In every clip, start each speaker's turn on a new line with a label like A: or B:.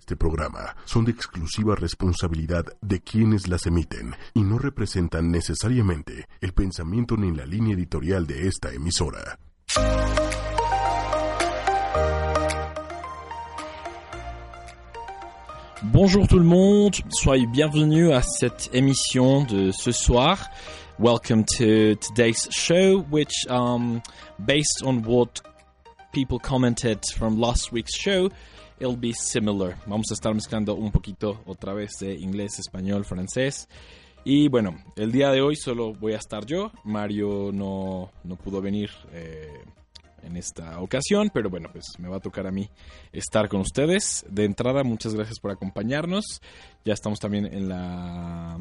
A: Este programa son de exclusiva responsabilidad de quienes las emiten y no representan necesariamente el pensamiento ni la línea editorial de esta emisora.
B: Bonjour tout le monde, soyez bienvenus à cette émission de ce soir. Welcome to today's show, which, um, based on what people commented from last week's show, it'll be similar. Vamos a estar mezclando un poquito otra vez de inglés, español, francés. Y bueno, el día de hoy solo voy a estar yo. Mario no, no pudo venir eh, en esta ocasión, pero bueno, pues me va a tocar a mí estar con ustedes. De entrada, muchas gracias por acompañarnos. Ya estamos también en la,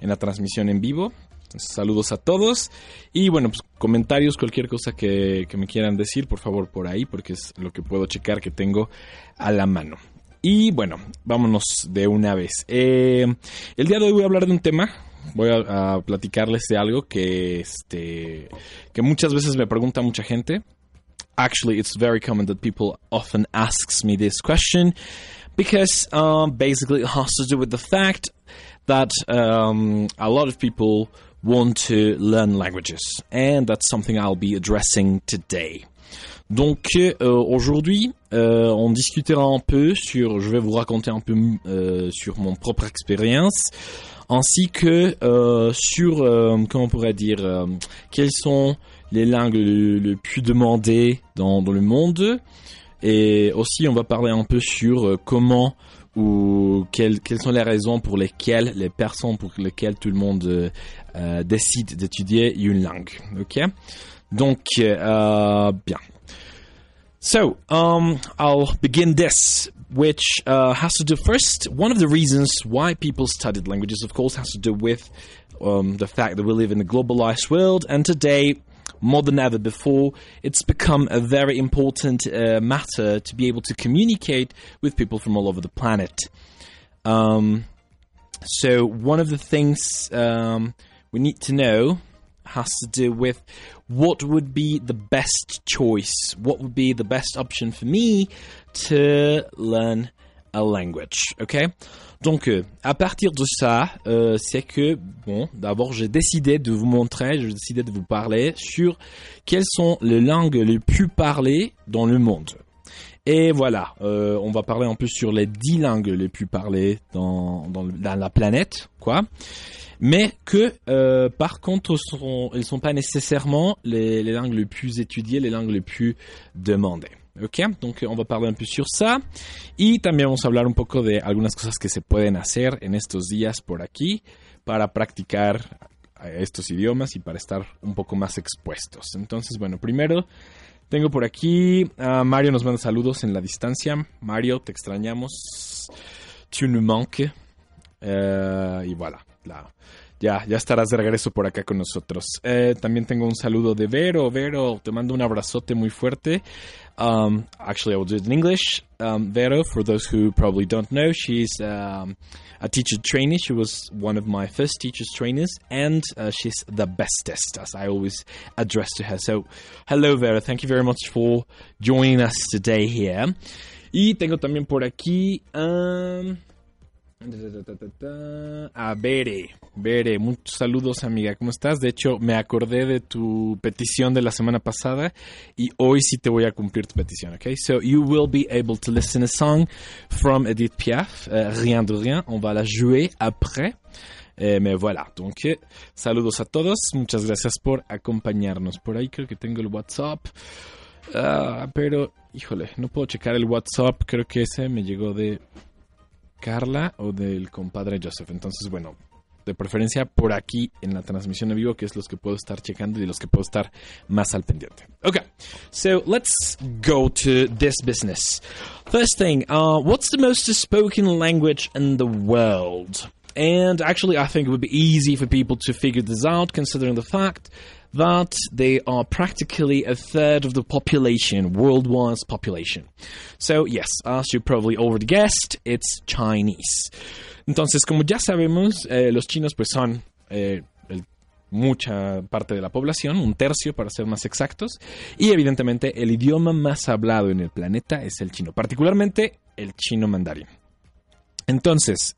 B: en la transmisión en vivo. Saludos a todos. Y bueno, pues comentarios, cualquier cosa que, me quieran decir, por favor, por ahí, porque es lo que puedo checar que tengo a la mano. Y bueno, vámonos de una vez. Eh, el día de hoy voy a hablar de un tema. Voy a, a, platicarles de algo que, este, que muchas veces me pregunta mucha gente. Actually, it's very common that people often asks me this question because um, basically it has to do with the fact that um, a lot of people want to learn languages, and that's something I'll be addressing today. Donc euh, aujourd'hui, euh, on discutera un peu sur, je vais vous raconter un peu euh, sur mon propre expérience, ainsi que sur, comment on pourrait dire, quelles sont les langues le, plus demandées dans, le monde, et aussi on va parler un peu sur comment ou quelles, quelles, sont les raisons pour lesquelles les personnes pour lesquelles tout le monde décide d'étudier une langue. Ok, donc bien. So, um, I'll begin this, which uh, has to do first. One of the reasons why people studied languages, of course, has to do with um, the fact that we live in a globalized world, and today, more than ever before, it's become a very important uh, matter to be able to communicate with people from all over the planet. Um, so, one of the things um, we need to know has to do with what would be the best choice, what would be the best option for me to learn a language, ok Donc, euh, à partir de ça, euh, c'est que, bon, d'abord, j'ai décidé de vous montrer, j'ai décidé de vous parler sur quelles sont les langues les plus parlées dans le monde. Et voilà, euh, on va parler un peu sur les 10 langues les plus parlées dans, la planète, quoi. Mais que, par contre, elles ne sont pas nécessairement les, langues les plus étudiées, les langues les plus demandées. ¿Ok? Donc, on va parler un peu sur ça. Y también vamos a hablar un poco de algunas cosas que se pueden hacer en estos días por aquí para practicar estos idiomas y para estar un poco más expuestos. Entonces, bueno, primero tengo por aquí a Mario nos manda saludos en la distancia. Mario, te extrañamos. Tu nous manques. Uh, y voilà. La, ya, ya estarás de regreso por acá con nosotros. Eh, también tengo un saludo de Vero. Vero, te mando un abrazote muy fuerte. Um, actually, I will do it in English. Um, Vero, for those who probably don't know, she's um, a teacher trainee. She was one of my first teachers trainers, and uh, she's the bestest, as I always address to her. So, hello, Vera. Thank you very much for joining us today here. Y tengo también por aquí. Um, a Bere, Bere, muchos saludos amiga, ¿cómo estás? De hecho, me acordé de tu petición de la semana pasada y hoy sí te voy a cumplir tu petición, ¿ok? So you will be able to listen a song from Edith Piaf, uh, Rien de Rien, on va la jouer après. Eh, mais voilà, donc saludos a todos, muchas gracias por acompañarnos. Por ahí creo que tengo el WhatsApp, uh, pero híjole, no puedo checar el WhatsApp, creo que ese me llegó de Carla o del compadre Joseph. Entonces, bueno, de preferencia por aquí en la transmisión en vivo, que es los que puedo estar checando y los que puedo estar más al pendiente. Okay, so let's go to this business. First thing, uh, what's the most spoken language in the world? And actually, I think it would be easy for people to figure this out, considering the fact that they are practically a third of the population, worldwide population. So, yes, as you probably already guessed, it's Chinese. Entonces, como ya sabemos, eh, los chinos pues son eh, el mucha parte de la población, un tercio para ser más exactos, y evidentemente el idioma más hablado en el planeta es el chino, particularmente el chino mandarín. Entonces,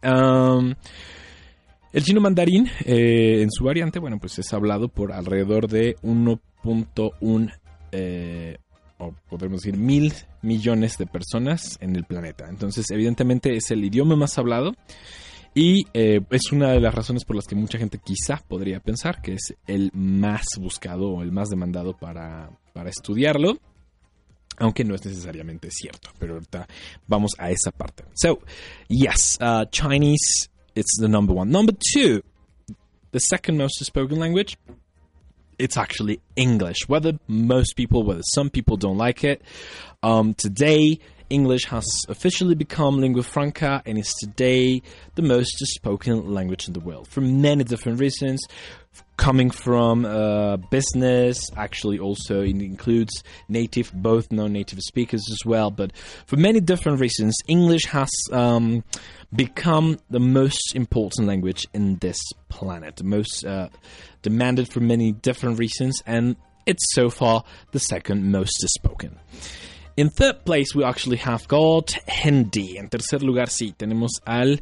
B: el chino mandarín, eh, en su variante, bueno, pues es hablado por alrededor de 1.1, eh, o podemos decir mil millones de personas en el planeta. Entonces, evidentemente es el idioma más hablado y eh, es una de las razones por las que mucha gente quizá podría pensar que es el más buscado o el más demandado para, para estudiarlo. Aunque no es necesariamente cierto, pero ahorita vamos a esa parte. So, yes, uh, Chinese, it's the number one. Number two, the second most spoken language, it's actually English. Whether most people, whether some people don't like it, um, today English has officially become lingua franca and is today the most spoken language in the world for many different reasons. Coming from uh, business, actually, also it includes native, both non-native speakers as well. But for many different reasons, English has um, become the most important language in this planet, the most uh, demanded for many different reasons, and it's so far the second most spoken. In third place, we actually have got Hindi. En tercer lugar, sí, tenemos al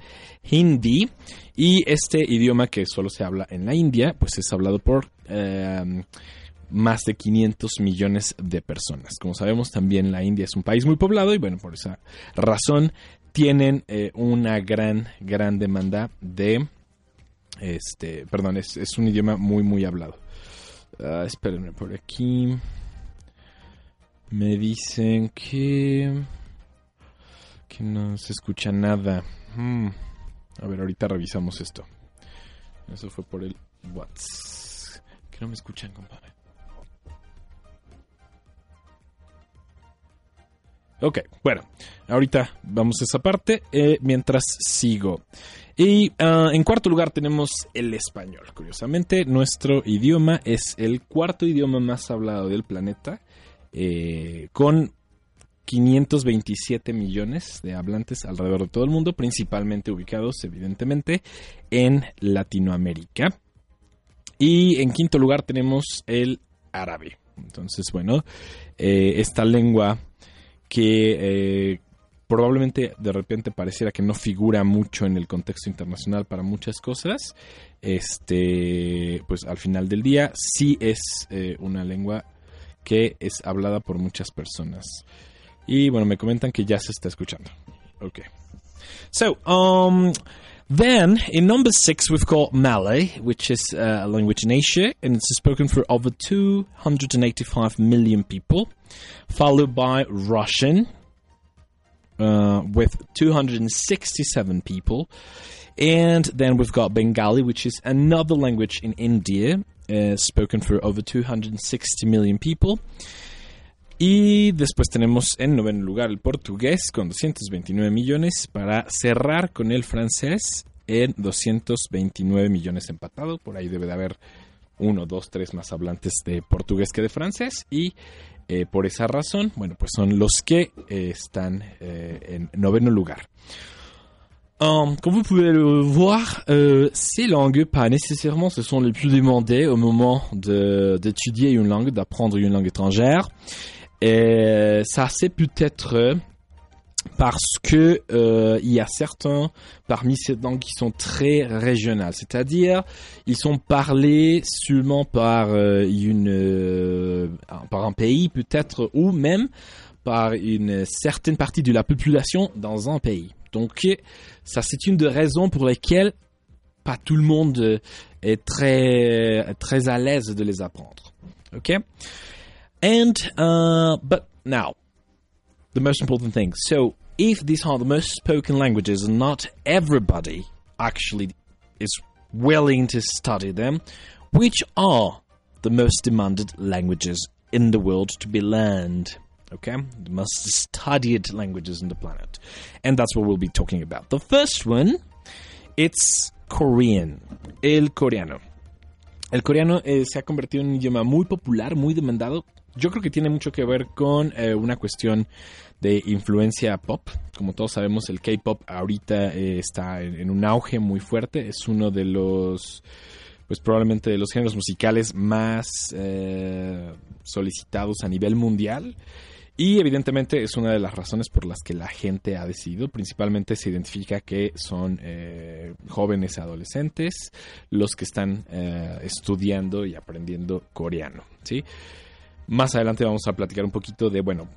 B: Hindi. Y este idioma que solo se habla en la India, pues es hablado por em, más de 500 millones de personas. Como sabemos, también la India es un país muy poblado y bueno, por esa razón tienen eh, una gran, gran demanda de... Este, perdón, es, un idioma muy, muy hablado. Uh, espérenme por aquí. Me dicen que... Que no se escucha nada. Hmm. A ver, ahorita revisamos esto. Eso fue por el WhatsApp. Que no me escuchan, compadre. Ok, bueno, ahorita vamos a esa parte eh, mientras sigo. Y ah, en cuarto lugar tenemos el español. Curiosamente, nuestro idioma es el cuarto idioma más hablado del planeta eh, con 527 millones de hablantes alrededor de todo el mundo, principalmente ubicados evidentemente en Latinoamérica. Y en quinto lugar tenemos el árabe. Entonces, bueno, eh, esta lengua que eh, probablemente de repente pareciera que no figura mucho en el contexto internacional para muchas cosas, este, pues al final del día sí es una lengua que es hablada por muchas personas. Y bueno, me comentan que ya se está escuchando. Okay. So, um, then in number six we've got Malay, which is uh, a language in Asia, and it's spoken for over 285 million people, followed by Russian uh, with 267 people. And then we've got Bengali, which is another language in India, uh, spoken for over 260 million people. Y después tenemos en noveno lugar el portugués con 229 millones para cerrar con el francés en 229 millones empatado. Por ahí debe de haber uno, dos, tres más hablantes de portugués que de francés. Y eh, por esa razón, bueno, pues son los que eh, están eh, en noveno lugar. Um, comme vous pouvez le voir, euh, ces langues, pas nécessairement, ce sont les plus demandées au moment d'étudier une langue, d'apprendre une langue étrangère. Et ça, c'est peut-être parce que euh, il y a certains parmi ces langues qui sont très régionales, c'est-à-dire ils sont parlés seulement par une par un pays peut-être ou même par une certaine partie de la population dans un pays. Donc, ça, c'est une des raisons pour lesquelles pas tout le monde est très, très à l'aise de les apprendre. Okay? And, uh, but now, the most important thing. So, if these are the most spoken languages and not everybody actually is willing to study them, which are the most demanded languages in the world to be learned? Okay? The most studied languages on the planet. And that's what we'll be talking about. The first one, it's Korean, el coreano. El coreano eh, se ha convertido en un idioma muy popular, muy demandado. Yo creo que tiene mucho que ver con eh, una cuestión de influencia pop. Como todos sabemos, el K-pop ahorita eh, está en, en, un auge muy fuerte. Es uno de los pues probablemente de los géneros musicales más solicitados a nivel mundial. Y evidentemente es una de las razones por las que la gente ha decidido. Principalmente se identifica que son eh, jóvenes adolescentes los que están eh, estudiando y aprendiendo coreano. ¿sí? Más adelante vamos a platicar un poquito de, bueno,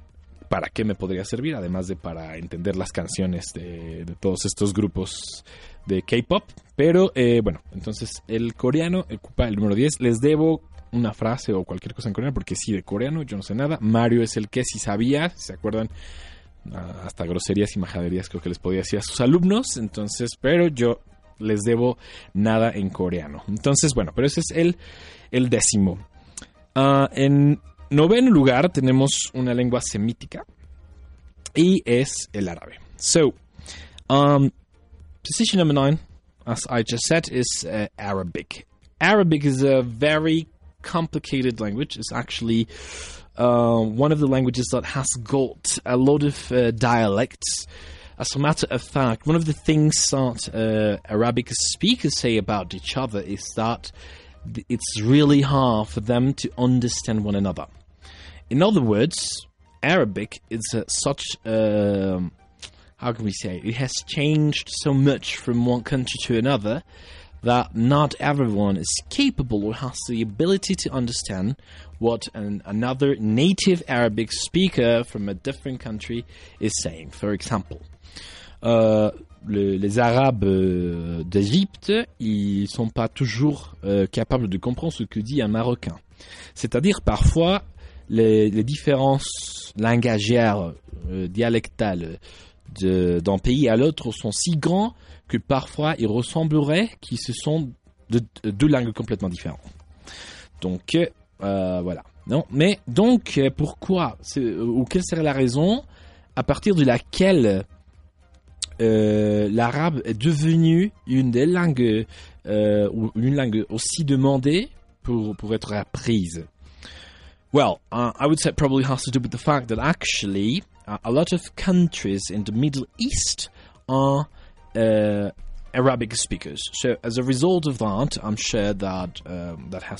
B: para qué me podría servir, además de para entender las canciones de, todos estos grupos de K-pop. Pero eh, bueno, entonces el coreano ocupa el número 10. Les debo una frase o cualquier cosa en coreano, porque sí, de coreano yo no sé nada. Mario es el que sí sabía, ¿se acuerdan? Ah, hasta groserías y majaderías creo que les podía decir a sus alumnos. Entonces, pero yo les debo nada en coreano. Entonces, bueno, pero ese es el, el décimo. Uh, en noveno lugar tenemos una lengua semítica y es el árabe. So, um, position number nine, as I just said, is uh, Arabic. Arabic is a very complicated language. It's actually uh, one of the languages that has got a lot of uh, dialects. As a matter of fact, one of the things that uh, Arabic speakers say about each other is that it's really hard for them to understand one another. In other words, Arabic is uh, such um, how can we say it has changed so much from one country to another that not everyone is capable or has the ability to understand what an, another native Arabic speaker from a different country is saying. For example, uh, le, les Arabes euh, d'Égypte, ils sont pas toujours euh, capables de comprendre ce que dit un Marocain. C'est-à-dire parfois les, différences langagières, euh, dialectales d'un pays à l'autre sont si grands que parfois il ressemblerait qu'ils se sont de, deux langues complètement différentes. Donc euh, voilà. Non, mais donc pourquoi ou quelle serait la raison à partir de laquelle euh, l'arabe est devenu une des langues euh, ou une langue aussi demandée pour pour être apprise? Well, uh, I would say it probably has to do with the fact that actually uh, a lot of countries in the Middle East are uh, Arabic speakers. So as a result of that, I'm sure that um, that has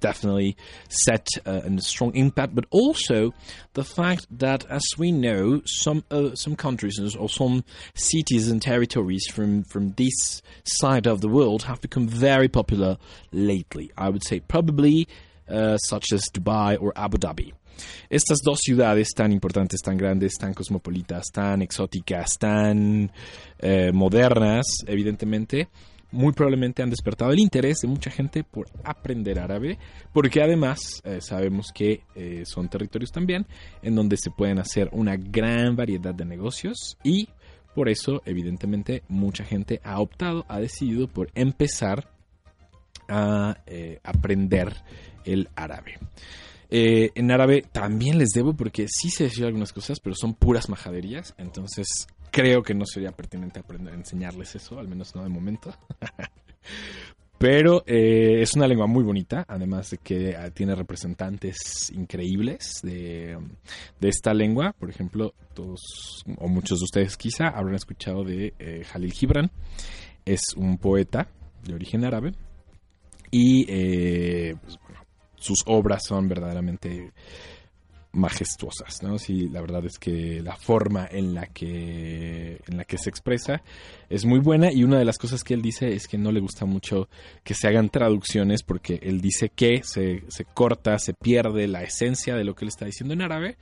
B: definitely set uh, a strong impact, but also the fact that, as we know, some uh, some countries or some cities and territories from from this side of the world have become very popular lately. I would say probably uh, such as Dubai or Abu Dhabi. Estas dos ciudades tan importantes, tan grandes, tan cosmopolitas, tan exóticas, tan eh, modernas, evidentemente, muy probablemente han despertado el interés de mucha gente por aprender árabe, porque además eh, sabemos que eh, son territorios también en donde se pueden hacer una gran variedad de negocios y por eso evidentemente mucha gente ha optado, ha decidido por empezar a aprender el árabe. Eh, en árabe también les debo porque sí sé decir algunas cosas, pero son puras majaderías. Entonces creo que no sería pertinente aprender enseñarles eso, al menos no de momento. pero eh, es una lengua muy bonita, además de que ah, tiene representantes increíbles de, esta lengua. Por ejemplo, todos o muchos de ustedes quizá habrán escuchado de eh, Jalil Gibran. Es un poeta de origen árabe. Y pues, sus obras son verdaderamente majestuosas, ¿no? Sí, la verdad es que la forma en la que en la que se expresa es muy buena y una de las cosas que él dice es que no le gusta mucho que se hagan traducciones porque él dice que se, se corta, se pierde la esencia de lo que él está diciendo en árabe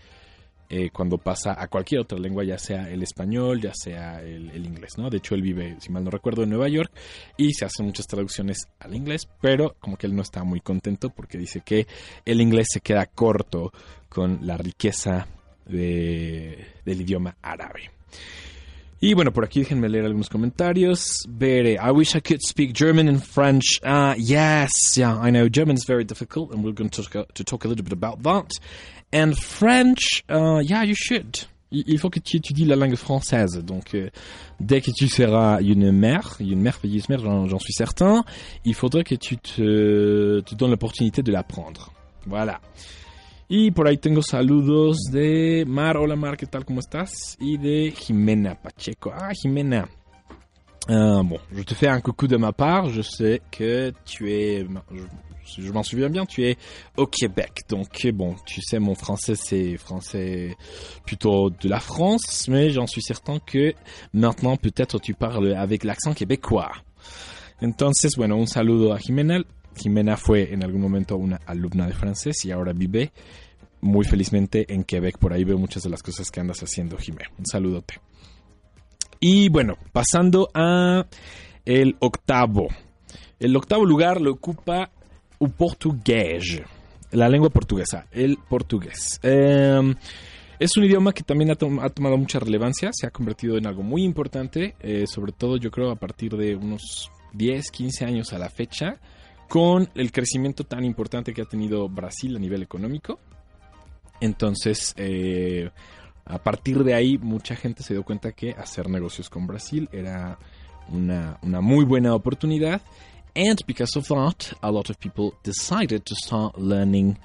B: eh, cuando pasa a cualquier otra lengua, ya sea el español, ya sea el, inglés, ¿no? De hecho, él vive, si mal no recuerdo, en Nueva York y se hacen muchas traducciones al inglés, pero como que él no está muy contento porque dice que el inglés se queda corto con la riqueza de, del idioma árabe. Y bueno, por aquí déjenme leer algunos comentarios. Bere, I wish I could speak German and French. Uh, yes, yeah, I know German is very difficult, and we're going to talk, to talk a little bit about that. And French, uh, yeah, you should. Il faut que tu étudies la langue française. Donc, euh, dès que tu seras une mère, une merveilleuse mère, j'en suis certain, il faudrait que tu te, te donnes l'opportunité de l'apprendre. Voilà. Y por ahí tengo saludos de Mar. Hola Mar, ¿qué tal? ¿Cómo estás? Y de Jimena Pacheco. Ah, Jimena. Euh, bon, je te fais un coucou de ma part. Je sais que tu es, je, m'en souviens bien, tu es au Québec. Donc bon, tu sais, mon français c'est français plutôt de la France, mais j'en suis certain que maintenant peut-être tu parles avec l'accent québécois. Entonces, bueno, un saludo a Jimena. Jimena fue en algún momento una alumna de francés y ahora vive muy felizmente en Quebec. Por ahí veo muchas de las cosas que andas haciendo, Jimena. Un saludote. Y bueno, pasando a el octavo. El octavo lugar lo ocupa el portugués, la lengua portuguesa, el portugués. Em, es un idioma que también ha, tomado mucha relevancia, se ha convertido en algo muy importante, eh, sobre todo yo creo a partir de unos 10, 15 años a la fecha, con el crecimiento tan importante que ha tenido Brasil a nivel económico. Entonces, eh, a partir de ahí, mucha gente se dio cuenta que hacer negocios con Brasil era una muy buena oportunidad. And because of that, a lot of people decided to start learning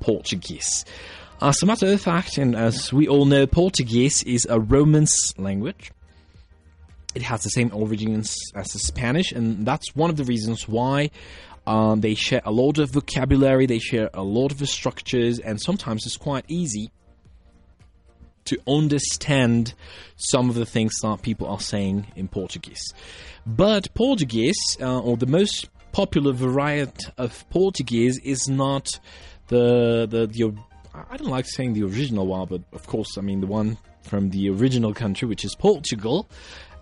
B: Portuguese. As a matter of fact, and as we all know, Portuguese is a Romance language. It has the same origins as Spanish, and that's one of the reasons why um, they share a lot of vocabulary, they share a lot of structures, and sometimes it's quite easy to understand some of the things that people are saying in Portuguese. But Portuguese, uh, or the most popular variety of Portuguese, is not the, the the I don't like saying the original one, but of course, I mean the one from the original country, which is Portugal.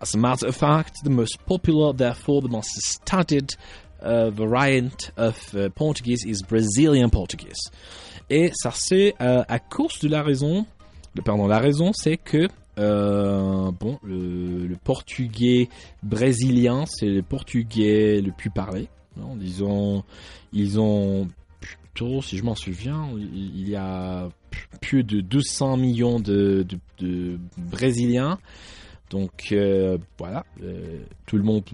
B: As a matter of fact, the most popular, therefore the most studied uh, variant of uh, Portuguese is Brazilian Portuguese. Et ça c'est euh, à cause de la raison pardon, la raison, c'est que euh, bon, le, portugais brésilien, c'est le portugais le plus parlé. Ils ont, ils ont plutôt, si je m'en souviens, il y a plus de 200 millions de, Brésiliens. Donc euh, voilà, euh, tout le monde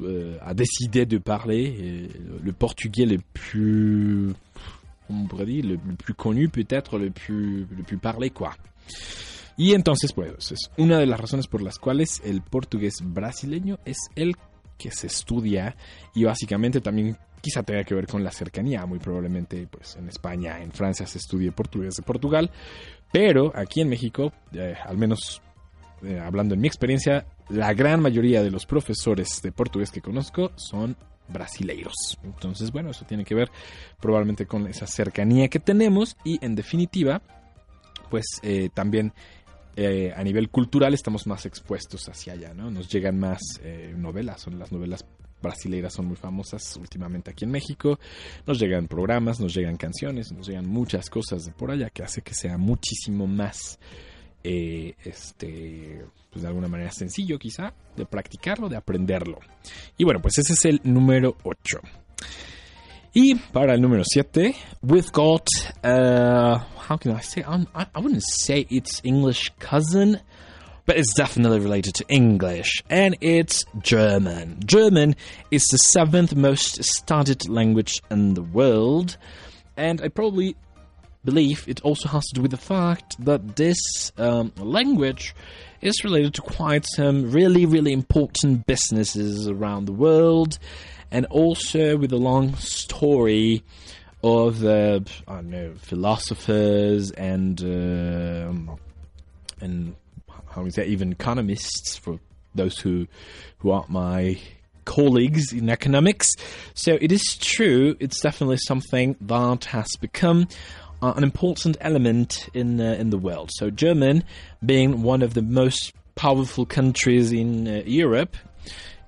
B: a décidé de parler le portugais le plus, on pourrait dire, le, plus connu peut-être, le plus, le plus parlé quoi. Y entonces, pues, es una de las razones por las cuales el portugués brasileño es el que se estudia y básicamente también quizá tenga que ver con la cercanía, muy probablemente pues en España, en Francia se estudie portugués de Portugal, pero aquí en México, eh, al menos eh, hablando en mi experiencia, la gran mayoría de los profesores de portugués que conozco son brasileiros. Entonces, bueno, eso tiene que ver probablemente con esa cercanía que tenemos y en definitiva, pues eh, también eh, a nivel cultural estamos más expuestos hacia allá, ¿no? Nos llegan más eh, novelas, son las novelas brasileiras son muy famosas últimamente aquí en México, nos llegan programas, nos llegan canciones, nos llegan muchas cosas de por allá que hace que sea muchísimo más, este, pues de alguna manera sencillo quizá, de practicarlo, de aprenderlo. Y bueno, pues ese es el número 8. Y para el número 7, we've got, uh, how can I say? I, I wouldn't say it's English cousin, but it's definitely related to English, and it's German. German is the seventh most studied language in the world, and I probably believe it also has to do with the fact that this um, language is related to quite some really, really important businesses around the world and also with a long story of uh, I don't know philosophers and uh, and how is that even economists for those who who aren't my colleagues in economics. So it is true. It's definitely something that has become uh, an important element in uh, in the world. So German, being one of the most powerful countries in uh, Europe,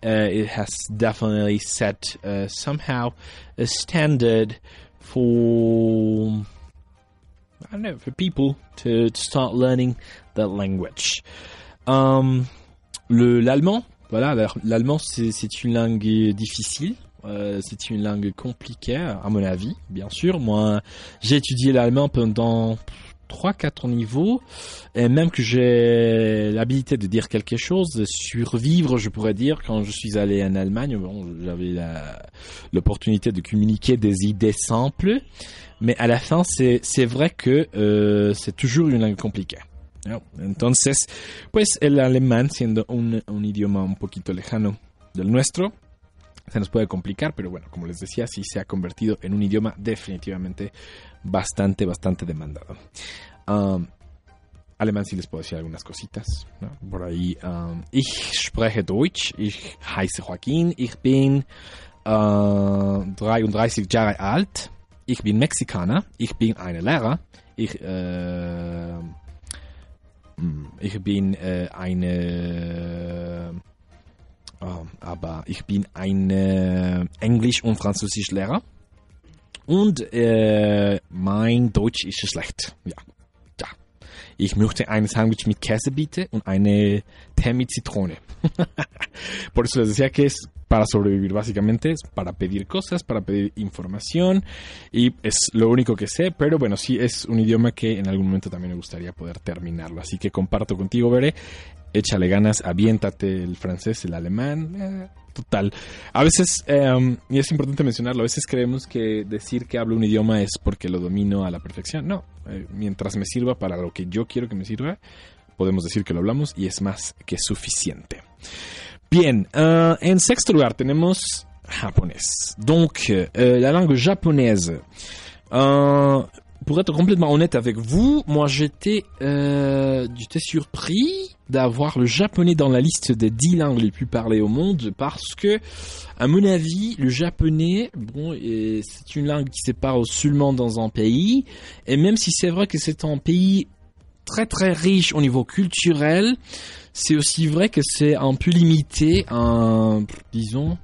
B: uh, it has definitely set uh, somehow a standard for I don't know for people to, to start learning that language. Um, le l'allemand, voilà, l'allemand c'est une langue difficile. Euh, c'est une langue compliquée, à mon avis, bien sûr. Moi, j'ai étudié l'allemand pendant 3-4 niveaux, et même que j'ai l'habilité de dire quelque chose, de survivre, je pourrais dire, quand je suis allé en Allemagne, bon, j'avais l'opportunité de communiquer des idées simples, mais à la fin, c'est vrai que euh, c'est toujours une langue compliquée. Entonces, pues el alemán siendo un, un idioma un poquito lejano del nuestro, se nos puede complicar, pero bueno, como les decía, sí se ha convertido en un idioma definitivamente bastante, bastante demandado. Um, alemán sí les puedo decir algunas cositas. Por ahí, ich spreche Deutsch, ich heiße Joaquín, ich bin uh, 33 Jahre alt, ich bin Mexikaner, ich bin eine Lehrer, ich, äh, ich bin äh, eine Uh, aber ich bin ein äh, Englisch- und Französischlehrer. Und äh, mein Deutsch ist schlecht. Ja. ja. Ich möchte ein Sandwich mit Käse bitte und eine Tee mit Zitrone. Por eso les decía que es para sobrevivir básicamente, es para pedir cosas, para pedir información y es lo único que sé, pero bueno, sí es un idioma que en algún momento también me gustaría poder terminarlo, así que comparto contigo, Veré, échale ganas, aviéntate el francés, el alemán, eh, total. A veces, eh, y es importante mencionarlo, a veces creemos que decir que hablo un idioma es porque lo domino a la perfección, no, eh, mientras me sirva para lo que yo quiero que me sirva, podemos decir que lo hablamos y es más que suficiente. Bien, euh, en sexto lugar tenemos japonés. Donc, euh, la langue japonaise. Euh, pour être complètement honnête avec vous, moi j'étais euh, j'étais surpris d'avoir le japonais dans la liste des 10 langues les plus parlées au monde parce que, à mon avis, le japonais, bon, c'est une langue qui se parle seulement dans un pays, et même si c'est vrai que c'est un pays très très riche au niveau culturel, c'est aussi vrai que c'est un peu limité à, disons,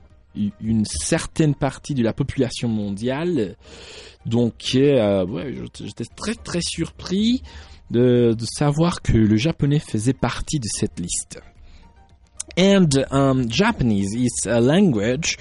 B: une certaine partie de la population mondiale. Donc, euh, j'étais très très surpris de savoir que le japonais faisait partie de cette liste. And um, Japanese is a language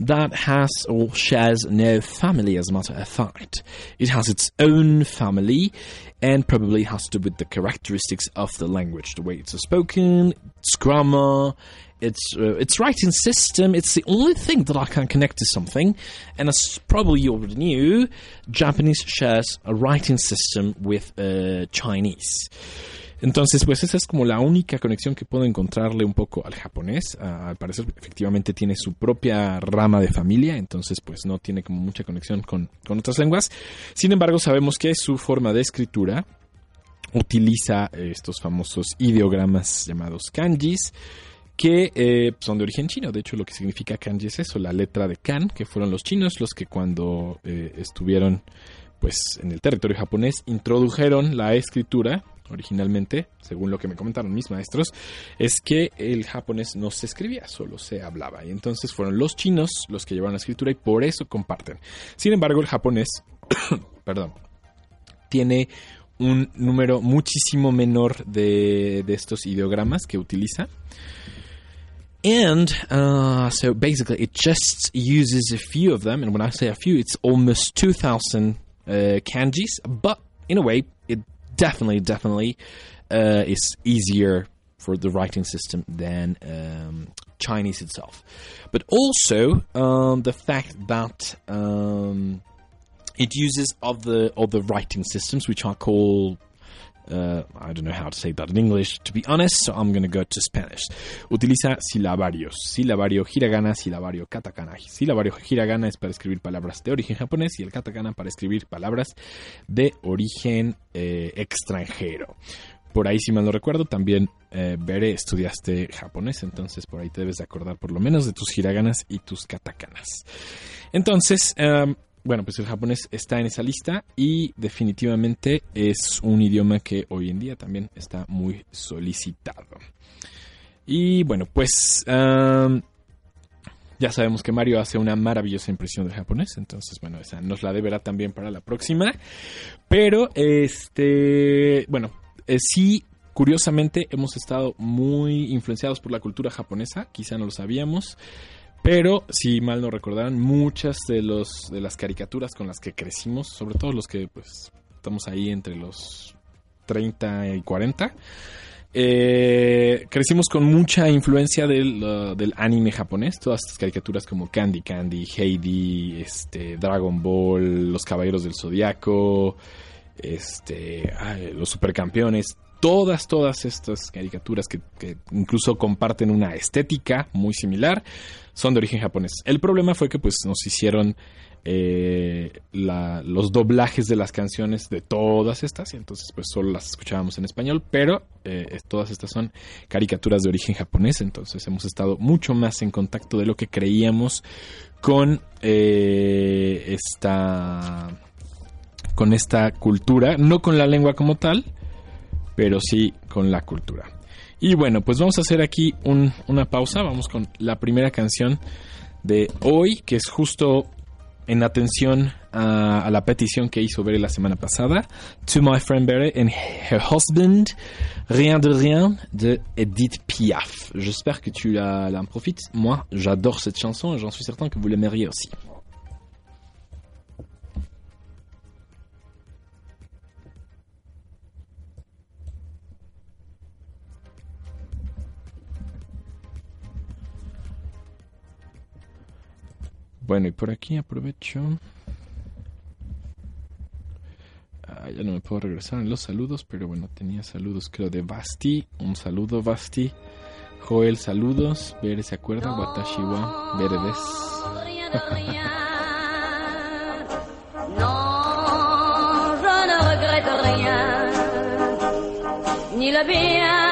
B: that has or shares no family, as a matter of fact. It has its own family and probably has to do with the characteristics of the language, the way it's spoken, its grammar, its uh, its writing system. It's the only thing that I can connect to something, and as probably you already knew, Japanese shares a writing system with uh, Chinese. Entonces, pues esa es como la única conexión que puedo encontrarle un poco al japonés. Uh, al parecer, efectivamente tiene su propia rama de familia, entonces pues no tiene como mucha conexión con, con otras lenguas. Sin embargo, sabemos que su forma de escritura utiliza estos famosos ideogramas llamados kanjis, que eh, son de origen chino. De hecho, lo que significa kanji es eso, la letra de kan, que fueron los chinos los que cuando eh, estuvieron pues en el territorio japonés introdujeron la escritura originalmente, según lo que me comentaron mis maestros, es que el japonés no se escribía, solo se hablaba. Y entonces fueron los chinos los que llevaron la escritura y por eso comparten. Sin embargo, el japonés, perdón, tiene un número muchísimo menor de, de estos ideogramas que utiliza. And uh, so basically, it just uses a few of them. And when I say a few, it's almost 2,000 uh, kanjis. But in a way, definitely, definitely uh, is easier for the writing system than um, Chinese itself. But also um, the fact that um, it uses other other writing systems, which are called uh, I don't know how to say that in English, to be honest, so I'm going to go to Spanish. Utiliza silabarios, silabario hiragana, silabario katakana. Silabario hiragana es para escribir palabras de origen japonés y el katakana para escribir palabras de origen eh, extranjero. Por ahí, si mal no recuerdo, también eh, Bere estudiaste japonés, entonces por ahí te debes de acordar por lo menos de tus hiraganas y tus katakanas. Entonces, um, bueno, pues el japonés está en esa lista y definitivamente es un idioma que hoy en día también está muy solicitado. Y bueno, pues ya sabemos que Mario hace una maravillosa impresión del japonés, entonces bueno, esa nos la deberá también para la próxima. Pero este, bueno, eh, sí, curiosamente hemos estado muy influenciados por la cultura japonesa, quizá no lo sabíamos. Pero, si mal no recordarán, muchas de, los, de las caricaturas con las que crecimos, sobre todo los que pues, estamos ahí entre los 30 y 40, eh, crecimos con mucha influencia del, uh, del, anime japonés. Todas estas caricaturas como Candy Candy, Heidi, este, Dragon Ball, Los Caballeros del Zodiaco, este, ay, los Supercampeones. Todas, todas estas caricaturas que, incluso comparten una estética muy similar son de origen japonés. El problema fue que pues nos hicieron eh, la, los doblajes de las canciones de todas estas y entonces pues solo las escuchábamos en español, pero eh, todas estas son caricaturas de origen japonés, entonces hemos estado mucho más en contacto de lo que creíamos con eh, esta con esta cultura, no con la lengua como tal, pero sí con la cultura. Y bueno, pues vamos a hacer aquí un, una pausa, vamos con la primera canción de hoy, que es justo en atención a, a, la petición que hizo Bere la semana pasada, To My Friend Bere and Her Husband, Rien de Rien de Edith Piaf. J'espère que tu la, en profites. Moi, j'adore cette chanson et j'en suis certain que vous l'aimeriez aussi. Bueno, y por aquí aprovecho. Ah, ya no me puedo regresar en los saludos, pero bueno, tenía saludos creo de Basti. Un saludo, Basti. Joel, saludos. Bere, ¿se acuerda? Watashi wa Bere des.
C: Non, je ne regrette rien, ni le bien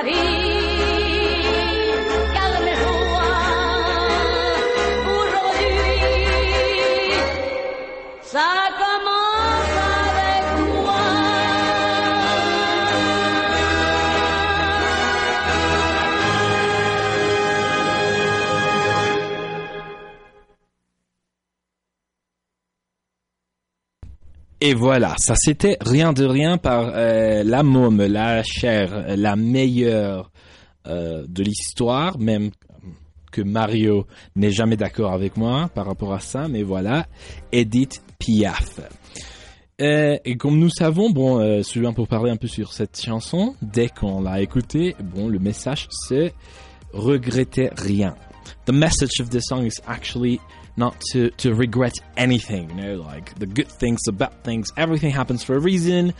C: Car
B: Et voilà, ça c'était rien de rien par euh, la môme, la chère, la meilleure euh, de l'histoire, même que Mario n'est jamais d'accord avec moi par rapport à ça, mais voilà, Edith Piaf. Euh, et comme nous savons, bon, euh, pour parler un peu sur cette chanson, dès qu'on l'a écoutée, bon, le message c'est regretter rien. The message of the song is actually not to, to regret anything, you know, like the good things, the bad things, everything happens for a reason.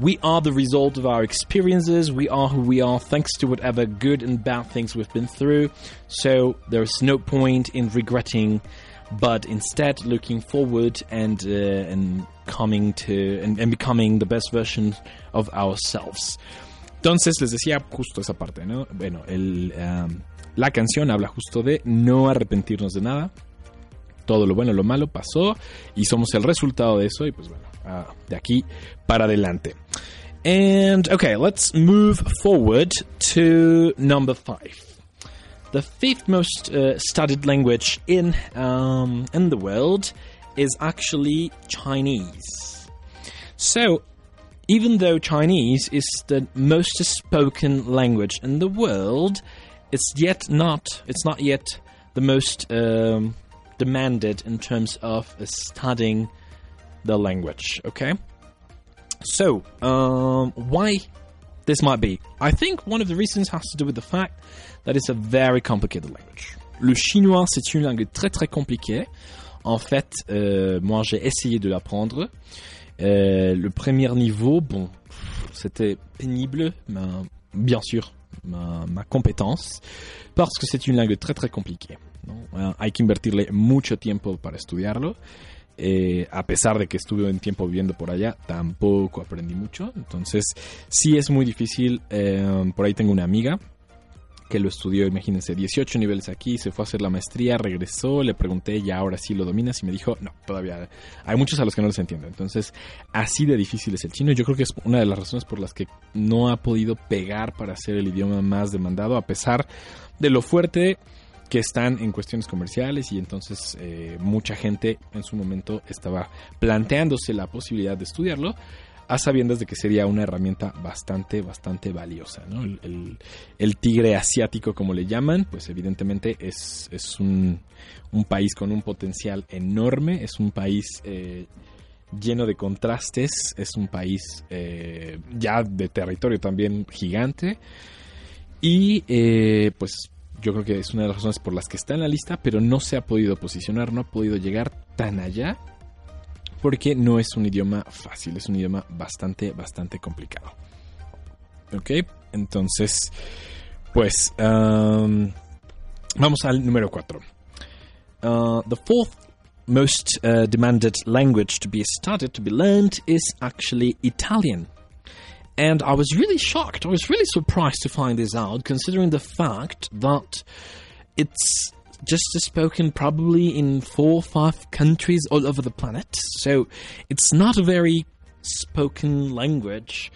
B: We are the result of our experiences. We are who we are thanks to whatever good and bad things we've been through. So there's no point in regretting, but instead looking forward and uh, and coming to and, and becoming the best version of ourselves. Entonces les decía justo esa parte, ¿no? Bueno, el, um, la canción habla justo de no arrepentirnos de nada. Todo lo bueno, lo malo pasó y somos el resultado de eso y pues bueno, uh, de aquí para adelante. And okay, let's move forward to number five. The fifth most uh, studied language in um, in the world is actually Chinese. So, even though Chinese is the most spoken language in the world, it's yet not it's not yet the most um, demanded in terms of studying the language. Okay? So, um, why this might be? I think one of the reasons has to do with the fact that it's a very complicated language. Le chinois, c'est une langue très très compliquée. En fait, euh, moi j'ai essayé de l'apprendre. Euh, le premier niveau, bon, c'était pénible, mais bien sûr, ma, ma compétence, parce que c'est une langue très très compliquée. ¿No? Hay que invertirle mucho tiempo para estudiarlo. Eh, a pesar de que estuve un tiempo viviendo por allá, tampoco aprendí mucho. Entonces, sí es muy difícil. Eh, por ahí tengo una amiga que lo estudió, imagínense, 18 niveles aquí, se fue a hacer la maestría, regresó, le pregunté, ya ahora sí lo dominas, y me dijo, no, todavía hay muchos a los que no les entiendo. Entonces, así de difícil es el chino. Yo creo que es una de las razones por las que no ha podido pegar para ser el idioma más demandado, a pesar de lo fuerte que están en cuestiones comerciales y entonces eh, mucha gente en su momento estaba planteándose la posibilidad de estudiarlo a sabiendas de que sería una herramienta bastante, bastante valiosa. el tigre asiático, como le llaman, pues evidentemente es, es un, un país con un potencial enorme, es un país eh, lleno de contrastes, es un país eh, ya de territorio también gigante y eh, pues yo creo que es una de las razones por las que está en la lista, pero no se ha podido posicionar, no ha podido llegar tan allá porque no es un idioma fácil, es un idioma bastante, bastante complicado. ¿Ok? Entonces, pues um, vamos al número 4. the fourth most uh, demanded language to be studied, to be learned, is actually Italian. And I was really shocked. I was really surprised to find this out, considering the fact that it's just spoken probably in four or five countries all over the planet. So it's not a very spoken language.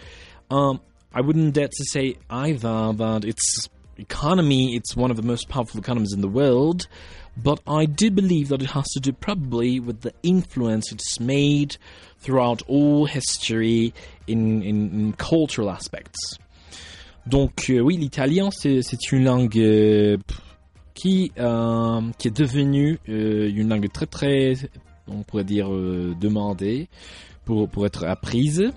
B: Um, I wouldn't dare to say either that its economy, it's one of the most powerful economies in the world, but I do believe that it has to do probably with the influence it's made throughout all history in, in, in cultural aspects. Donc euh, oui, l'italien, c'est une langue euh, qui, euh, qui est devenue euh, une langue très très, on pourrait dire, euh, demandée pour, pour être apprise.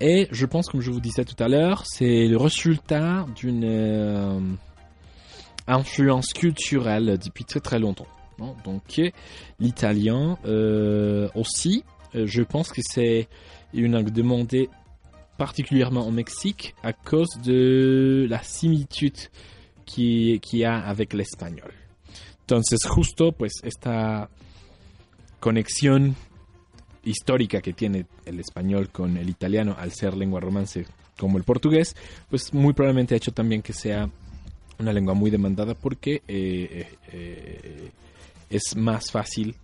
B: Et je pense, comme je vous disais tout à l'heure, c'est le résultat d'une euh, influence culturelle depuis très très longtemps. non Donc l'italien euh, aussi, euh, je pense que c'est une langue demandée particulièrement au Mexique à cause de la similitude qui, qui a avec l'espagnol. Entonces, justo pues esta conexión histórica que tiene el español con el italiano al ser lengua romance como el portugués, pues muy probablemente ha hecho también que sea una lengua muy demandada porque eh, eh, eh, es más fácil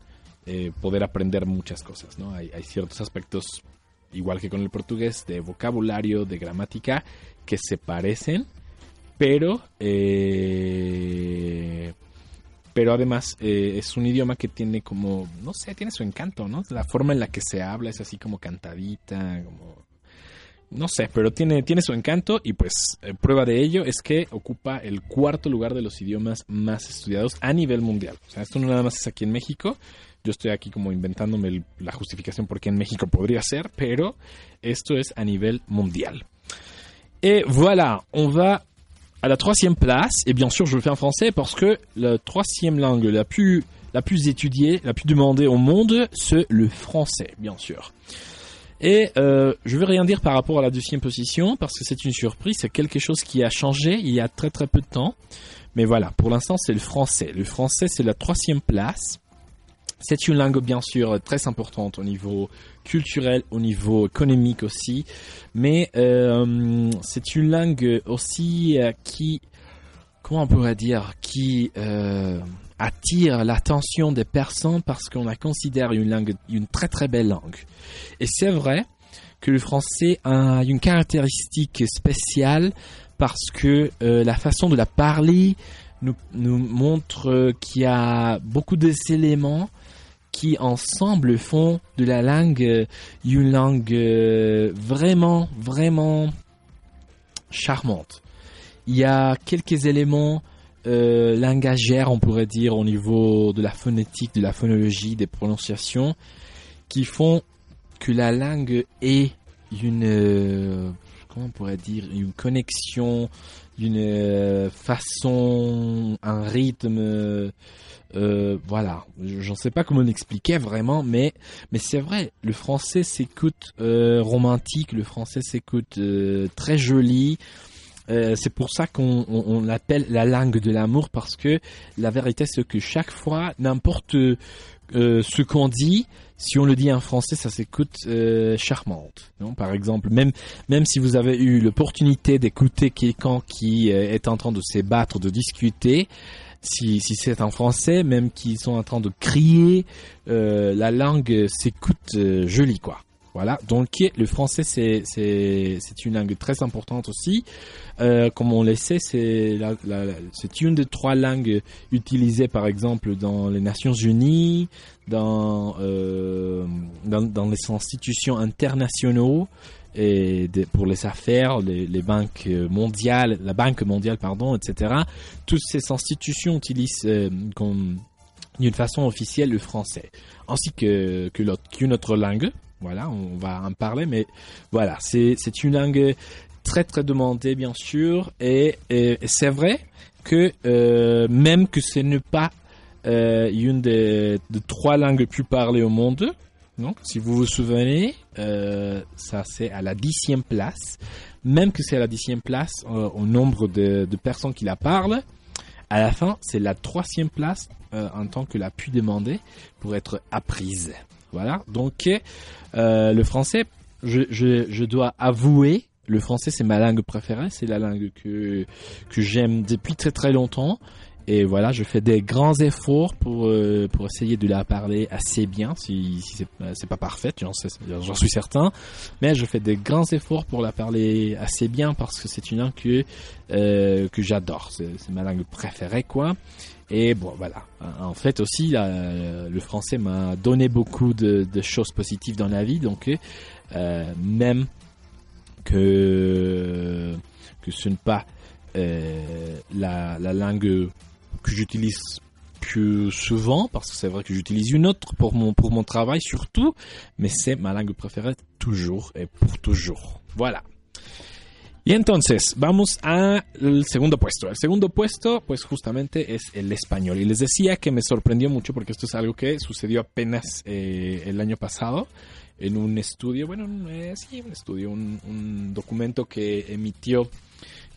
B: eh, poder aprender muchas cosas, ¿no? Hay, hay ciertos aspectos, igual que con el portugués, de vocabulario, de gramática, que se parecen, pero eh, pero además es un idioma que tiene como, no sé, tiene su encanto, ¿no? La forma en la que se habla es así como cantadita, como... No sé, pero tiene, tiene su encanto y pues eh, prueba de ello es que ocupa el cuarto lugar de los idiomas más estudiados a nivel mundial. O sea, esto no nada más es aquí en México. Yo estoy aquí como inventándome el- la justificación por qué en México podría ser, pero esto es a nivel mondial. Et voilà, on va à la troisième place, et bien sûr je le fais en français parce que la troisième langue la plus, la plus étudiée, la plus demandée au monde, c'est le français, bien sûr. Et euh, je veux rien dire par rapport à la deuxième position parce que c'est une surprise, c'est quelque chose qui a changé il y a très très peu de temps. Mais voilà, pour l'instant c'est le français. Le français c'est la troisième place. C'est une langue bien sûr très importante au niveau culturel, au niveau économique aussi, mais euh, c'est une langue aussi euh, qui, comment on pourrait dire, qui euh, attire l'attention des personnes parce qu'on la considère une langue, une très très belle langue. Et c'est vrai que le français a une caractéristique spéciale parce que euh, la façon de la parler nous, nous montre qu'il y a beaucoup d'éléments qui ensemble font de la langue euh, une langue euh, vraiment, vraiment charmante. Il y a quelques éléments euh, langagères, on pourrait dire, au niveau de la phonétique, de la phonologie, des prononciations, qui font que la langue est une, euh, comment on pourrait dire, une connexion, une euh, façon, un rythme. voilà, j'en sais pas comment l'expliquer vraiment, mais mais c'est vrai, le français s'écoute romantique, le français s'écoute très joli. Euh, c'est pour ça qu'on on, l'appelle la langue de l'amour parce que la vérité c'est que chaque fois, n'importe euh, ce qu'on dit, si on le dit en français, ça s'écoute euh, charmante. Par exemple, même même si vous avez eu l'opportunité d'écouter quelqu'un qui est en train de se battre, de discuter, si, si c'est en français, même qu'ils sont en train de crier, la langue s'écoute jolie, quoi. Voilà, donc le français c'est c'est une langue très importante aussi. Euh, comme on le sait, c'est c'est une des trois langues utilisées par exemple dans les Nations Unies, dans euh, dans, dans les institutions internationaux et pour les affaires, les, banques mondiales, la banque mondiale pardon, etc. Toutes ces institutions utilisent euh, d'une façon officielle le français, ainsi que que qu'une autre langue. Voilà, on va en parler, mais voilà, c'est une langue très très demandée bien sûr, et, c'est vrai que euh, même que ce n'est pas euh, une des, trois langues plus parlées au monde, non si vous vous souvenez, euh, ça c'est à la dixième place. Même que c'est à la dixième place au nombre de, de personnes qui la parlent, à la fin c'est la troisième place en tant que la plus demandée pour être apprise. Voilà, donc euh, le français, je, dois avouer, le français c'est ma langue préférée, c'est la langue que, que j'aime depuis très très longtemps. Et voilà, je fais des grands efforts pour euh, pour essayer de la parler assez bien, si, si c'est euh, pas parfait, j'en suis certain, mais je fais des grands efforts pour la parler assez bien parce que c'est une langue que que j'adore, c'est ma langue préférée quoi. Et bon voilà, en fait aussi la- le français m'a donné beaucoup de, choses positives dans la vie, donc euh, même que ce n'est pas euh, la, la langue que j'utilise plus souvent, parce que c'est vrai que j'utilise une autre pour mon travail surtout, mais c'est ma langue préférée toujours et pour toujours. Voilà. Y entonces, vamos al segundo puesto. El segundo puesto, pues justamente es el español. Y les decía que me sorprendió mucho porque esto es algo que sucedió apenas eh, el año pasado en un estudio, bueno, eh, sí, un estudio, un, un documento que emitió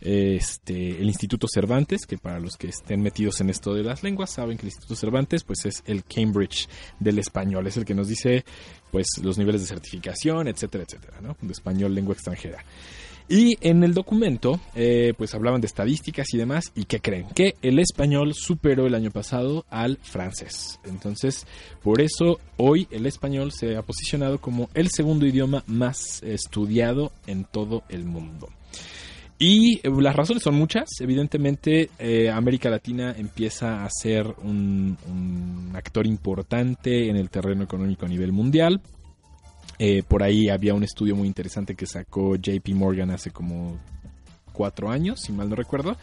B: este, el Instituto Cervantes, que para los que estén metidos en esto de las lenguas saben que el Instituto Cervantes pues es el Cambridge del español, es el que nos dice pues los niveles de certificación, etcétera, etcétera, ¿no? De español, lengua extranjera. Y en el documento, eh, pues hablaban de estadísticas y demás, y ¿qué creen? Que el español superó el año pasado al francés. Entonces, por eso hoy el español se ha posicionado como el segundo idioma más estudiado en todo el mundo. Y eh, las razones son muchas. Evidentemente, eh, América Latina empieza a ser un actor importante en el terreno económico a nivel mundial. Eh, por ahí había un estudio muy interesante que sacó JP Morgan hace como cuatro años, si mal no recuerdo,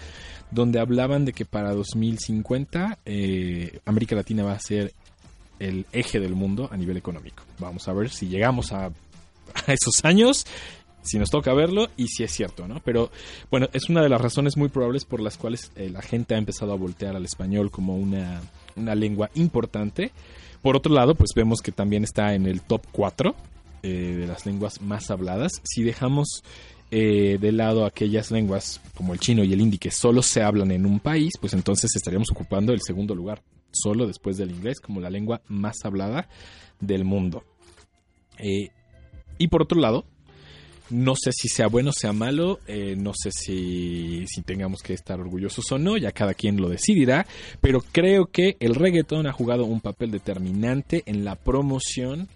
B: donde hablaban de que para 2050 eh, América Latina va a ser el eje del mundo a nivel económico. Vamos a ver si llegamos a, esos años, si nos toca verlo y si es cierto, ¿no? Pero bueno, es una de las razones muy probables por las cuales eh, la gente ha empezado a voltear al español como una, una lengua importante. Por otro lado, pues vemos que también está en el top 4 eh, de las lenguas más habladas. Si dejamos eh, de lado aquellas lenguas como el chino y el hindi que solo se hablan en un país, pues entonces estaríamos ocupando el segundo lugar, solo después del inglés, como la lengua más hablada del mundo. Eh, y por otro lado, no sé si sea bueno o sea malo, no sé si, si tengamos que estar orgullosos o no, ya cada quien lo decidirá, pero creo que el reggaetón ha jugado un papel determinante en la promoción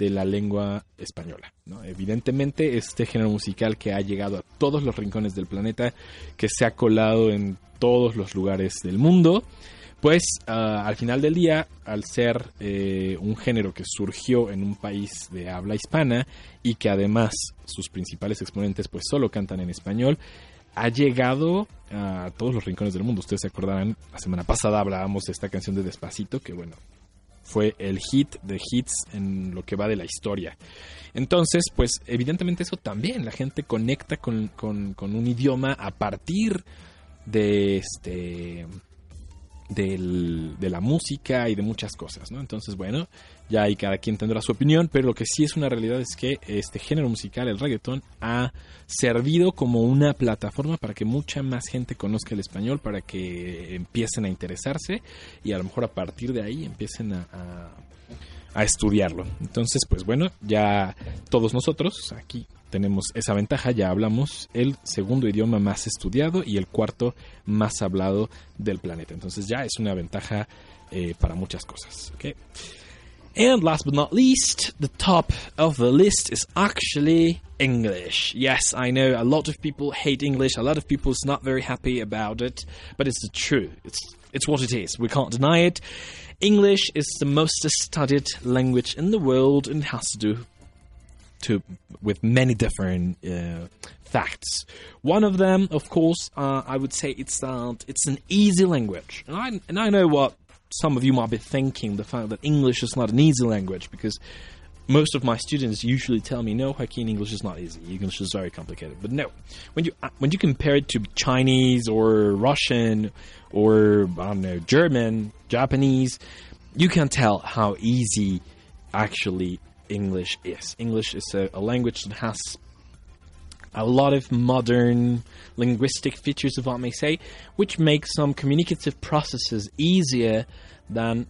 B: de la lengua española. Evidentemente, este género musical que ha llegado a todos los rincones del planeta, que se ha colado en todos los lugares del mundo, pues ah, al final del día, al ser eh, un género que surgió en un país de habla hispana y que además sus principales exponentes pues solo cantan en español, ha llegado a todos los rincones del mundo. Ustedes se acordarán, la semana pasada hablábamos de esta canción de Despacito, que bueno, fue el hit de hits en lo que va de la historia. Entonces, pues evidentemente eso también, la gente conecta con, con, con un idioma a partir de este del- de la música y de muchas cosas, ¿no? Entonces, bueno, ya ahí cada quien tendrá su opinión, pero lo que sí es una realidad es que este género musical, el reggaetón, ha servido como una plataforma para que mucha más gente conozca el español, para que empiecen a interesarse y a lo mejor a partir de ahí empiecen a, a- a estudiarlo. Entonces, pues bueno, ya todos nosotros aquí tenemos esa ventaja, ya hablamos el segundo idioma más estudiado y el cuarto más hablado del planeta. Entonces ya es una ventaja eh, para muchas cosas. ¿ok? And last but not least, the top of the list is actually English. Yes, I know a lot of people hate English, a lot of people is not very happy about it, but it's the truth. It's it's what it is. We can't deny it. English is the most studied language in the world and has to do to with many different uh, facts. One of them, of course, uh, I would say it's that it's an easy language, and I and I know what some of you might be thinking: the fact that English is not an easy language, because most of my students usually tell me, "No, Joaquin, English is not easy. English is very complicated." But no, when you uh, when you compare it to Chinese or Russian or I don't know German, Japanese, you can tell how easy actually English is. English is a, a language that has a lot of modern linguistic features, if I may say, which make some communicative processes easier than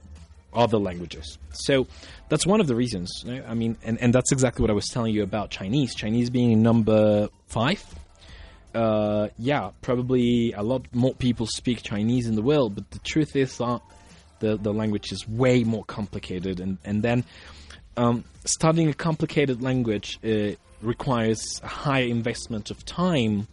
B: other languages. So that's one of the reasons. I mean, and, and that's exactly what I was telling you about Chinese. Chinese being number five. Uh, yeah, probably a lot more people speak Chinese in the world, but the truth is that the, the language is way more complicated. And, and then um, studying a complicated language uh, requires a high investment of time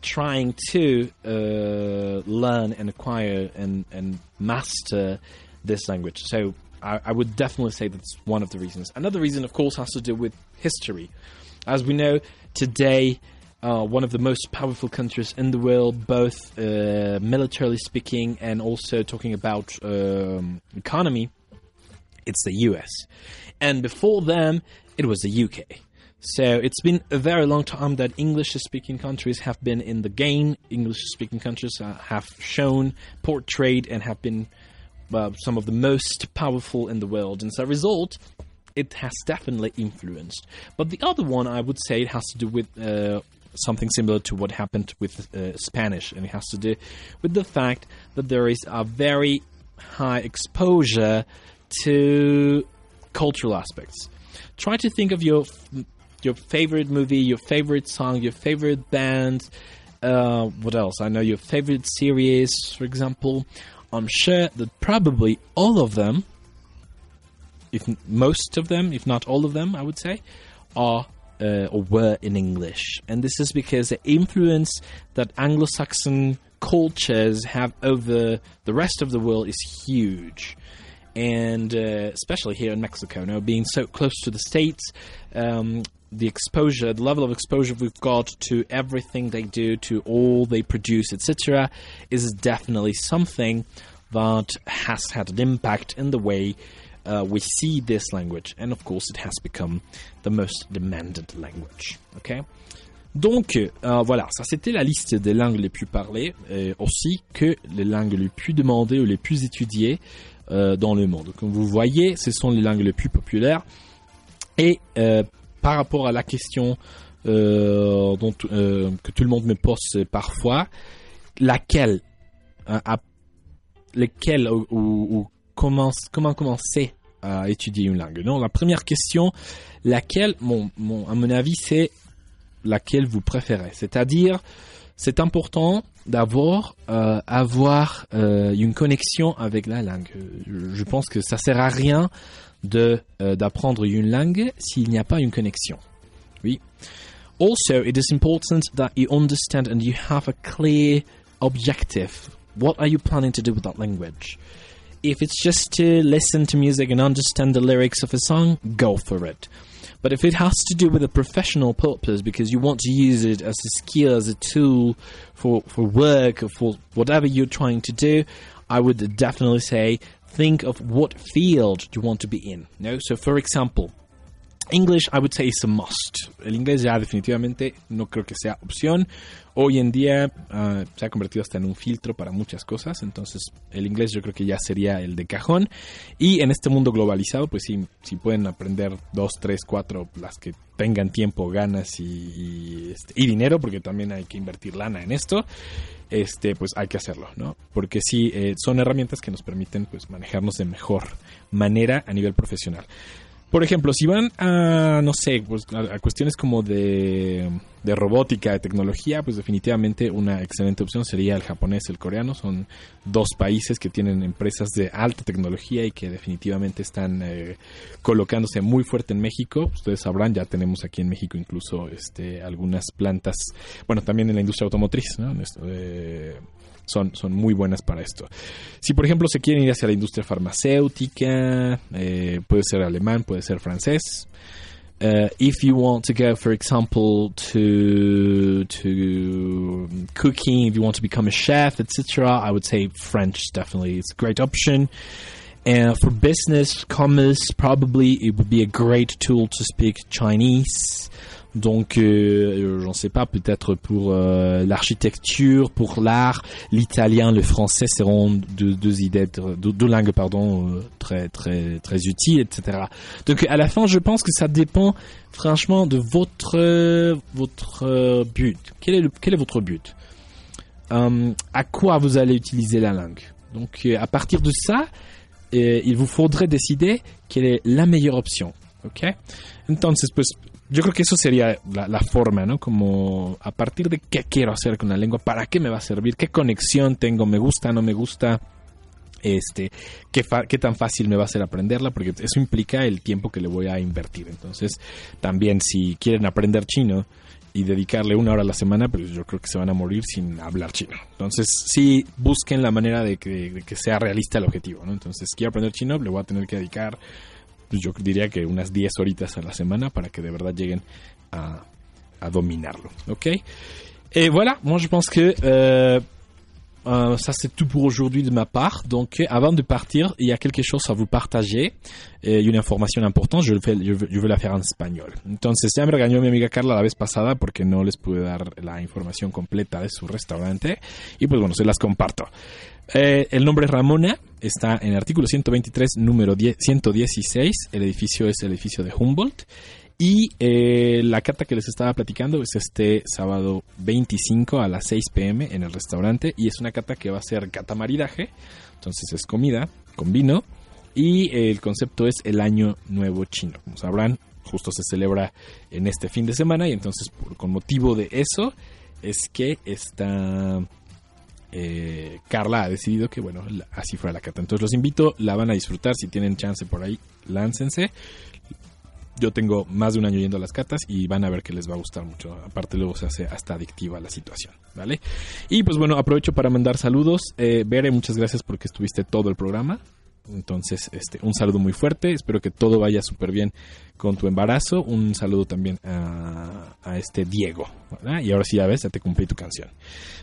B: trying to uh, learn and acquire and, and master this language. So I, I would definitely say that's one of the reasons. Another reason, of course, has to do with history. As we know, today, uh, one of the most powerful countries in the world, both uh, militarily speaking and also talking about um, economy, it's the US. And before them, it was the UK. So it's been a very long time that English speaking countries have been in the game. English speaking countries uh, have shown, portrayed, and have been uh, some of the most powerful in the world. And as a result, it has definitely influenced. But the other one, I would say, it has to do with uh, something similar to what happened with uh, Spanish, and it has to do with the fact that there is a very high exposure to cultural aspects. Try to think of your your favorite movie, your favorite song, your favorite band. Uh, what else? I know your favorite series, for example. I'm sure that probably all of them, if most of them, if not all of them, I would say, are uh, or were in English. And this is because the influence that Anglo Saxon cultures have over the rest of the world is huge. And uh, especially here in Mexico, know, being so close to the States, um, the exposure, the level of exposure we've got to everything they do, to all they produce, etc., is definitely something that has had an impact in the way uh, we see this language. And of course, it has become the most demanded language. Okay? Donc euh, voilà, ça c'était la liste des langues les plus parlées, euh, aussi que les langues les plus demandées ou les plus étudiées dans le monde. Comme vous voyez, ce sont les langues les plus populaires. Et euh, par rapport à la question euh, dont, euh, que tout le monde me pose parfois, laquelle, hein, à- lesquelles ou, comment, comment commencer à étudier une langue? Non, la première question, laquelle, à mon avis, c'est laquelle vous préférez. C'est-à-dire, c'est important d'avoir euh, avoir euh, une connexion avec la langue. Je, je pense que ça sert à rien de euh, d'apprendre une langue s'il n'y a pas une connexion. Oui. Also, it is important that you understand and you have a clear objective. What are you planning to do with that language? If it's just to listen to music and understand the lyrics of a song, go for it. But if it has to do with a professional purpose because you want to use it as a skill, as a tool for, for work or for whatever you're trying to do, I would definitely say think of what field you want to be in. No? So, for example, English, I would say, is a must. El inglés ya definitivamente no creo que sea opción. Hoy en día uh, se ha convertido hasta en un filtro para muchas cosas, entonces el inglés yo creo que ya sería el de cajón. Y en este mundo globalizado, pues sí, si pueden aprender dos, tres, cuatro, las que tengan tiempo, ganas y, y, este, y dinero, porque también hay que invertir lana en esto, este, pues hay que hacerlo, ¿no? Porque sí, eh, son herramientas que nos permiten pues manejarnos de mejor manera a nivel profesional. Por ejemplo, si van a, no sé, pues, a, cuestiones como de, de, robótica, de tecnología, pues definitivamente una excelente opción sería el japonés, el coreano. Son dos países que tienen empresas de alta tecnología y que definitivamente están eh, colocándose muy fuerte en México. Ustedes sabrán, ya tenemos aquí en México incluso este, algunas plantas, bueno, también en la industria automotriz, ¿no? Eh, son, son muy buenas para esto. Si por ejemplo se quieren ir hacia la industria farmacéutica, eh, puede ser alemán, puede ser francés. Uh, if you want to go, for example, to to cooking, if you want to become a chef, etc., I would say French definitely is a great option. And for business, commerce, probably it would be a great tool to speak Chinese. Donc, euh, j'en sais pas, peut-être pour euh, l'architecture, pour l'art, l'italien, le français seront deux, idées, deux, deux, langues, pardon, euh, très très très utiles, etc. Donc, à la fin, je pense que ça dépend, franchement, de votre votre but. Quel est le, quel est votre but? Euh, À quoi vous allez utiliser la langue? Donc, à partir de ça, il vous faudrait décider quelle est la meilleure option. ¿Ok? Entonces, pues yo creo que eso sería la, la, forma, ¿no? Como a partir de qué quiero hacer con la lengua, para qué me va a servir, qué conexión tengo, me gusta, no me gusta, este, qué, qué tan fácil me va a ser aprenderla, porque eso implica el tiempo que le voy a invertir. Entonces, también si quieren aprender chino y dedicarle una hora a la semana, pues yo creo que se van a morir sin hablar chino. Entonces, sí, busquen la manera de que, de que sea realista el objetivo, ¿no? Entonces, quiero aprender chino, le voy a tener que dedicar pues yo diría que unas 10 horitas a la semana para que de verdad lleguen a, a dominarlo. Ok Et voilà, moi je pense que euh, euh, ça c'est tout pour aujourd'hui de ma part. Donc avant de partir, il y a quelque chose à vous partager. Y una información importante, yo, yo, yo voy a hacer en español. Entonces ya me regañó mi amiga Carla la vez pasada porque no les pude dar la información completa de su restaurante. Y pues bueno, se las comparto. Eh, el nombre Ramona está en artículo 123, número 10, 116. El edificio es el edificio de Humboldt. Y eh, la cata que les estaba platicando es este sábado 25 a las 6 pm en el restaurante. Y es una cata que va a ser cata maridaje. Entonces es comida con vino. Y el concepto es el Año Nuevo Chino. Como sabrán, justo se celebra en este fin de semana. Y entonces, por, con motivo de eso, es que está eh, Carla ha decidido que, bueno, así fuera la cata. Entonces los invito, la van a disfrutar. Si tienen chance por ahí, láncense. Yo tengo más de un año yendo a las catas y van a ver que les va a gustar mucho. Aparte luego se hace hasta adictiva la situación, ¿vale? Y pues bueno, aprovecho para mandar saludos. Eh, Bere, muchas gracias porque estuviste todo el programa. Entonces, este, un saludo muy fuerte. Espero que todo vaya súper bien con tu embarazo. Un saludo también a, este Diego. Y ahora sí, ya ves, ya te cumplí tu canción.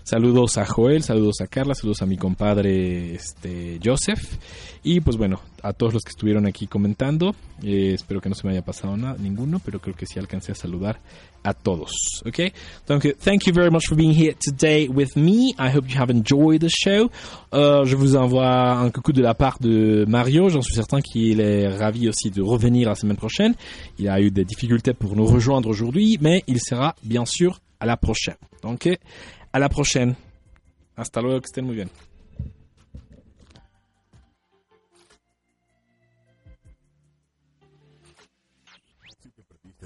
B: Saludos a Joel, saludos a Carla, saludos a mi compadre este, Joseph. Y pues bueno, a todos los que estuvieron aquí comentando. Eh, espero que no se me haya pasado nada, ninguno, pero creo que sí alcancé a saludar a todos. Okay? Donc, thank you very much for being here today with me. I hope you have enjoyed the show. Euh, je vous envoie un coucou de la part de Mario. J'en suis certain qu'il est ravi aussi de revenir la semaine prochaine. Il a eu des difficultés pour nous rejoindre aujourd'hui, mais il sera bien sûr à la prochaine. Donc, à la prochaine. Hasta luego, que estén muy bien.